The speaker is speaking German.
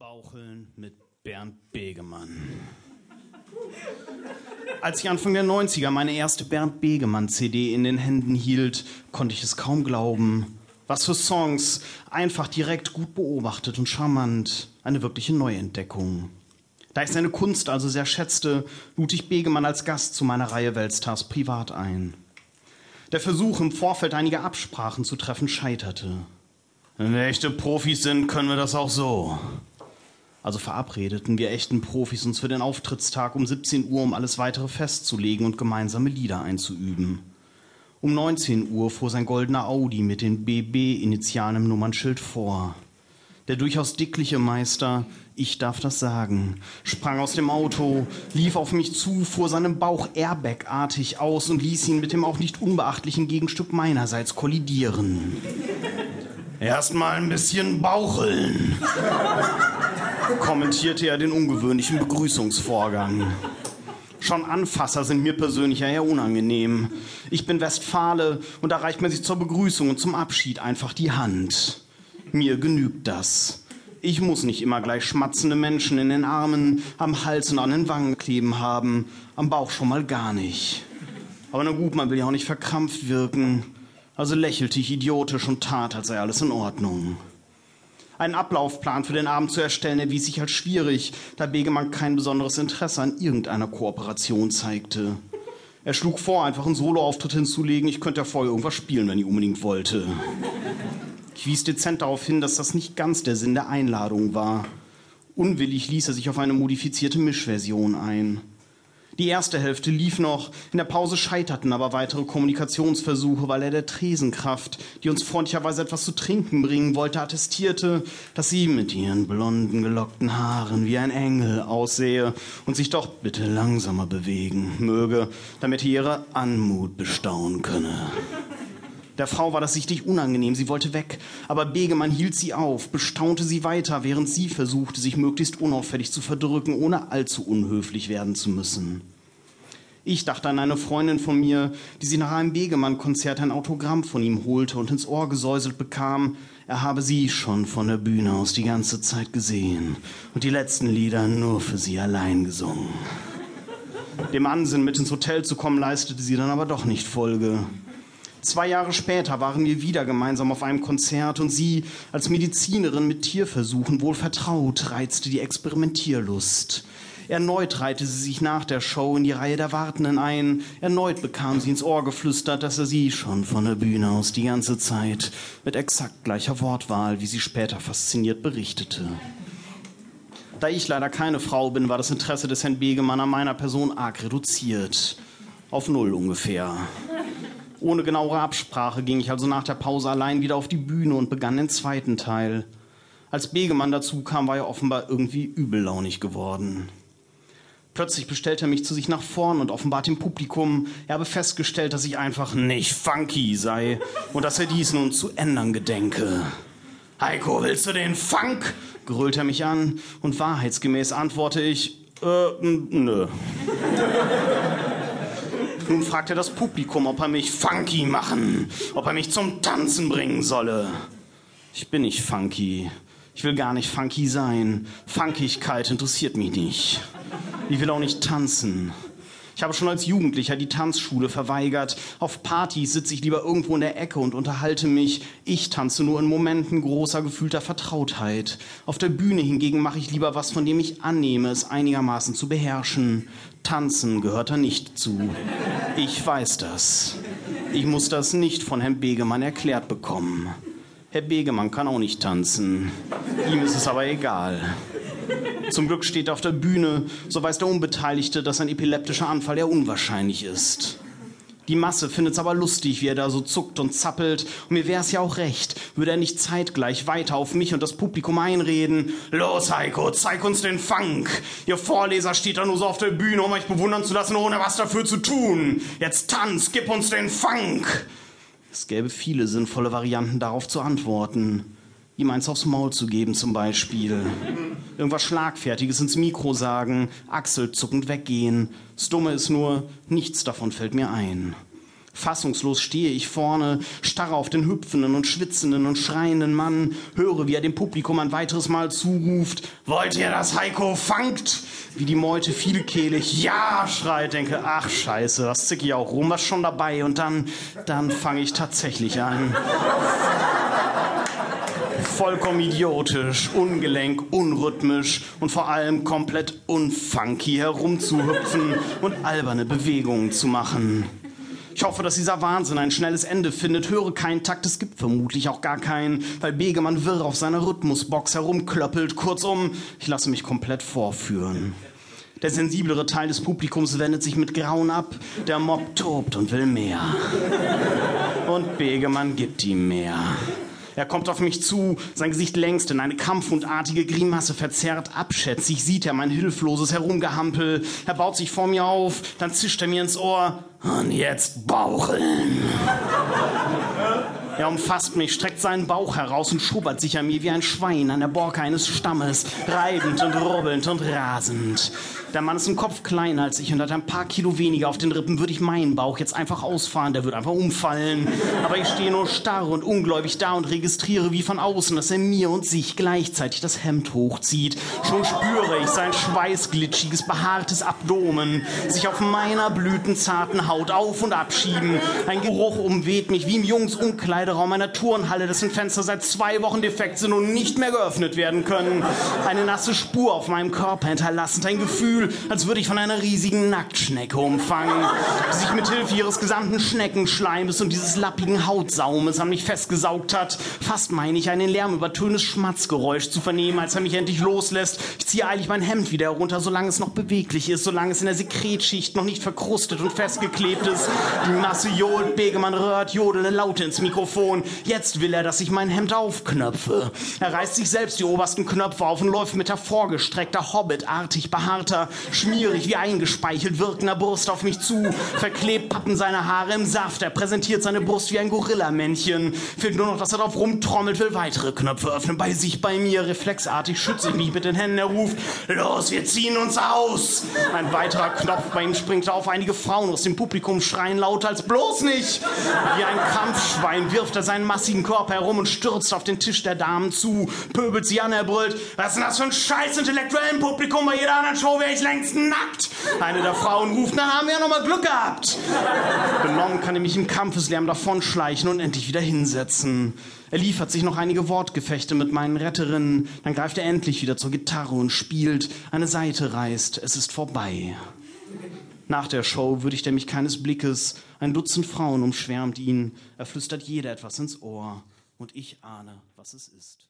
Baucheln mit Bernd Begemann. Als ich Anfang der 90er meine erste Bernd Begemann-CD in den Händen hielt, konnte ich es kaum glauben. Was für Songs, einfach direkt gut beobachtet und charmant. Eine wirkliche Neuentdeckung. Da ich seine Kunst also sehr schätzte, lud ich Begemann als Gast zu meiner Reihe Weltstars privat ein. Der Versuch, im Vorfeld einige Absprachen zu treffen, scheiterte. Wenn wir echte Profis sind, können wir das auch so. Also verabredeten wir echten Profis uns für den Auftrittstag um 17 Uhr, um alles weitere festzulegen und gemeinsame Lieder einzuüben. Um 19 Uhr fuhr sein goldener Audi mit den BB-Initialen im Nummernschild vor. Der durchaus dickliche Meister, ich darf das sagen, sprang aus dem Auto, lief auf mich zu, fuhr seinem Bauch Airbag-artig aus und ließ ihn mit dem auch nicht unbeachtlichen Gegenstück meinerseits kollidieren. Erstmal ein bisschen baucheln kommentierte er den ungewöhnlichen Begrüßungsvorgang. Schon Anfasser sind mir persönlich eher unangenehm. Ich bin Westfale und da reicht man sich zur Begrüßung und zum Abschied einfach die Hand. Mir genügt das. Ich muss nicht immer gleich schmatzende Menschen in den Armen, am Hals und an den Wangen kleben haben, am Bauch schon mal gar nicht. Aber na gut, man will ja auch nicht verkrampft wirken. Also lächelte ich idiotisch und tat, als sei alles in Ordnung. Einen Ablaufplan für den Abend zu erstellen erwies sich als schwierig, da Begemann kein besonderes Interesse an irgendeiner Kooperation zeigte. Er schlug vor, einfach einen Soloauftritt hinzulegen. Ich könnte ja vorher irgendwas spielen, wenn ich unbedingt wollte. Ich wies dezent darauf hin, dass das nicht ganz der Sinn der Einladung war. Unwillig ließ er sich auf eine modifizierte Mischversion ein. Die erste Hälfte lief noch. In der Pause scheiterten aber weitere Kommunikationsversuche, weil er der Tresenkraft, die uns freundlicherweise etwas zu trinken bringen wollte, attestierte, dass sie mit ihren blonden, gelockten Haaren wie ein Engel aussehe und sich doch bitte langsamer bewegen möge, damit er ihre Anmut bestaunen könne. Der Frau war das sichtlich unangenehm, sie wollte weg, aber Begemann hielt sie auf, bestaunte sie weiter, während sie versuchte, sich möglichst unauffällig zu verdrücken, ohne allzu unhöflich werden zu müssen. Ich dachte an eine Freundin von mir, die sie nach einem Begemann-Konzert ein Autogramm von ihm holte und ins Ohr gesäuselt bekam, er habe sie schon von der Bühne aus die ganze Zeit gesehen und die letzten Lieder nur für sie allein gesungen. Dem Ansinn, mit ins Hotel zu kommen, leistete sie dann aber doch nicht Folge. Zwei Jahre später waren wir wieder gemeinsam auf einem Konzert und sie, als Medizinerin mit Tierversuchen wohl vertraut, reizte die Experimentierlust. Erneut reihte sie sich nach der Show in die Reihe der Wartenden ein. Erneut bekam sie ins Ohr geflüstert, dass er sie schon von der Bühne aus die ganze Zeit mit exakt gleicher Wortwahl, wie sie später fasziniert berichtete. Da ich leider keine Frau bin, war das Interesse des Herrn Begemann an meiner Person arg reduziert. Auf null ungefähr. Ohne genauere Absprache ging ich also nach der Pause allein wieder auf die Bühne und begann den zweiten Teil. Als Begemann dazu kam, war er offenbar irgendwie übellaunig geworden. Plötzlich bestellt er mich zu sich nach vorn und offenbart dem Publikum, er habe festgestellt, dass ich einfach nicht funky sei und dass er dies nun zu ändern gedenke. Heiko, willst du den Funk? grölt er mich an und wahrheitsgemäß antworte ich, äh, nö. Nun fragt er das Publikum, ob er mich funky machen, ob er mich zum Tanzen bringen solle. Ich bin nicht funky. Ich will gar nicht funky sein. Funkigkeit interessiert mich nicht. Ich will auch nicht tanzen. Ich habe schon als Jugendlicher die Tanzschule verweigert. Auf Partys sitze ich lieber irgendwo in der Ecke und unterhalte mich. Ich tanze nur in Momenten großer gefühlter Vertrautheit. Auf der Bühne hingegen mache ich lieber was, von dem ich annehme, es einigermaßen zu beherrschen. Tanzen gehört da nicht zu. Ich weiß das. Ich muss das nicht von Herrn Begemann erklärt bekommen. Herr Begemann kann auch nicht tanzen. Ihm ist es aber egal. Zum Glück steht er auf der Bühne, so weiß der Unbeteiligte, dass ein epileptischer Anfall eher unwahrscheinlich ist. Die Masse findet es aber lustig, wie er da so zuckt und zappelt. Und mir wäre es ja auch recht, würde er nicht zeitgleich weiter auf mich und das Publikum einreden. Los, Heiko, zeig uns den Funk. Ihr Vorleser steht da nur so auf der Bühne, um euch bewundern zu lassen, ohne was dafür zu tun. Jetzt tanz, gib uns den Funk. Es gäbe viele sinnvolle Varianten darauf zu antworten ihm eins aufs Maul zu geben zum Beispiel. Irgendwas Schlagfertiges ins Mikro sagen, achselzuckend weggehen. Das Dumme ist nur, nichts davon fällt mir ein. Fassungslos stehe ich vorne, starre auf den hüpfenden und schwitzenden und schreienden Mann, höre, wie er dem Publikum ein weiteres Mal zuruft, wollt ihr, dass Heiko fangt? Wie die Meute vielkehlig Ja schreit, denke, ach scheiße, was zick ich auch rum, was schon dabei und dann, dann fange ich tatsächlich an. Vollkommen idiotisch, ungelenk, unrhythmisch und vor allem komplett unfunky herumzuhüpfen und alberne Bewegungen zu machen. Ich hoffe, dass dieser Wahnsinn ein schnelles Ende findet. Höre keinen Takt, es gibt vermutlich auch gar keinen, weil Begemann wirr auf seiner Rhythmusbox herumklöppelt. Kurzum, ich lasse mich komplett vorführen. Der sensiblere Teil des Publikums wendet sich mit Grauen ab. Der Mob tobt und will mehr. Und Begemann gibt ihm mehr. Er kommt auf mich zu, sein Gesicht längst in eine kampfhundartige Grimasse verzerrt, abschätzig sieht er mein hilfloses Herumgehampel. Er baut sich vor mir auf, dann zischt er mir ins Ohr. Und jetzt baucheln. Er umfasst mich, streckt seinen Bauch heraus und schubbert sich an mir wie ein Schwein an der Borke eines Stammes, reibend und rubbelnd und rasend. Der Mann ist im Kopf kleiner als ich und hat ein paar Kilo weniger auf den Rippen. Würde ich meinen Bauch jetzt einfach ausfahren, der würde einfach umfallen. Aber ich stehe nur starr und ungläubig da und registriere wie von außen, dass er mir und sich gleichzeitig das Hemd hochzieht. Schon spüre ich sein schweißglitschiges, behaartes Abdomen sich auf meiner blütenzarten Haut auf und abschieben. Ein Geruch umweht mich wie im Jungs-Umkleideraum einer Turnhalle, dessen Fenster seit zwei Wochen defekt sind und nicht mehr geöffnet werden können. Eine nasse Spur auf meinem Körper hinterlassend, ein Gefühl, als würde ich von einer riesigen Nacktschnecke umfangen, die sich mit Hilfe ihres gesamten Schneckenschleimes und dieses lappigen Hautsaumes an mich festgesaugt hat. Fast meine ich, ein lärmübertönes Schmatzgeräusch zu vernehmen, als er mich endlich loslässt. Ich ziehe eilig mein Hemd wieder herunter, solange es noch beweglich ist, solange es in der Sekretschicht noch nicht verkrustet und festgeklebt ist. Die Masse johlt, Begemann röhrt, jodele Laute ins Mikrofon. Jetzt will er, dass ich mein Hemd aufknöpfe. Er reißt sich selbst die obersten Knöpfe auf und läuft mit hervorgestreckter, hobbitartig behaarter, schmierig wie eingespeichelt wirkender Brust auf mich zu. Verklebt pappen seine Haare im Saft. Er präsentiert seine Brust wie ein Gorillamännchen. Fehlt nur noch, dass er drauf rumtrommelt, will weitere Knöpfe öffnen. Bei sich, bei mir. Reflexartig schütze ich mich mit den Händen. Er ruft, los, wir ziehen uns aus. Ein weiterer Knopf bei ihm springt auf. Einige Frauen aus dem Publikum schreien lauter als bloß nicht. Wie ein Kampfschwein wirft er seinen massigen Körper herum und stürzt auf den Tisch der Damen zu. Pöbelt sie an, er brüllt, was ist denn das für ein scheiß intellektuellen Publikum? Bei jeder anderen Show wäre ich längst nackt. Eine der Frauen ruft, na, haben wir ja noch mal Glück gehabt. Benommen kann er mich im Kampfeslärm davonschleichen und endlich wieder hinsetzen. Er liefert sich noch einige Wortgefechte mit meinen Retterinnen. Dann greift er endlich wieder zur Gitarre und spielt. Eine Seite reißt. Es ist vorbei. Nach der Show würdigt er mich keines Blickes. Ein Dutzend Frauen umschwärmt ihn. Er flüstert jeder etwas ins Ohr. Und ich ahne, was es ist.